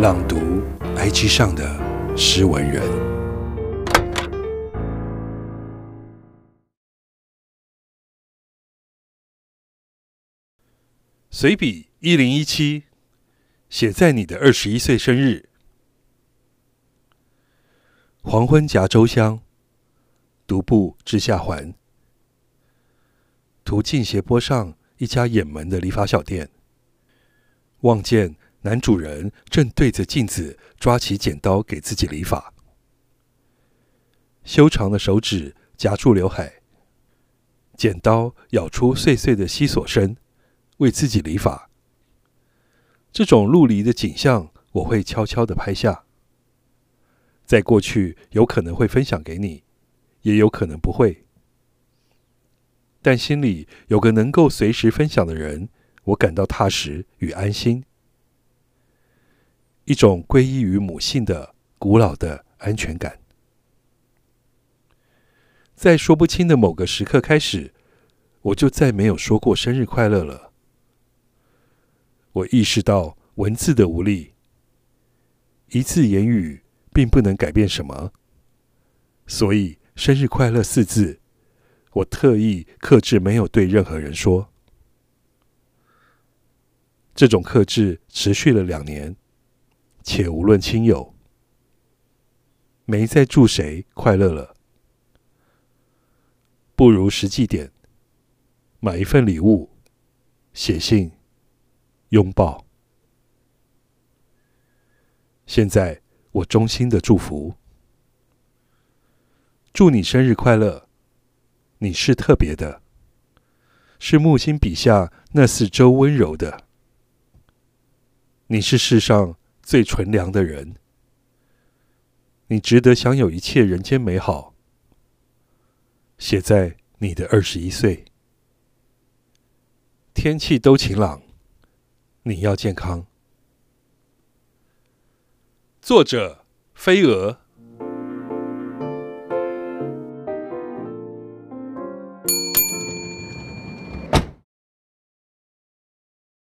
朗读 IG 上的诗文人，随笔一零一七，写在你的二十一岁生日。黄昏夹粥香，独步至下环，途径斜坡上一家掩门的理发小店，望见男主人正对着镜子抓起剪刀给自己理发，修长的手指夹住刘海，剪刀咬出碎碎的窸窣声，为自己理发。这种陆离的景象，我会悄悄地拍下。在过去，有可能会分享给你，也有可能不会。但心里有个能够随时分享的人，我感到踏实与安心。一种归依于母性的古老的安全感。在说不清的某个时刻开始，我就再没有说过生日快乐了。我意识到文字的无力，一字言语。并不能改变什么，所以“生日快乐”四字，我特意克制，没有对任何人说。这种克制持续了两年，且无论亲友，没再祝谁快乐了。不如实际点，买一份礼物，写信，拥抱。现在。我衷心的祝福，祝你生日快乐！你是特别的，是木星笔下那四周温柔的。你是世上最纯良的人，你值得享有一切人间美好。写在你的二十一岁，天气都晴朗，你要健康。作者：飞蛾。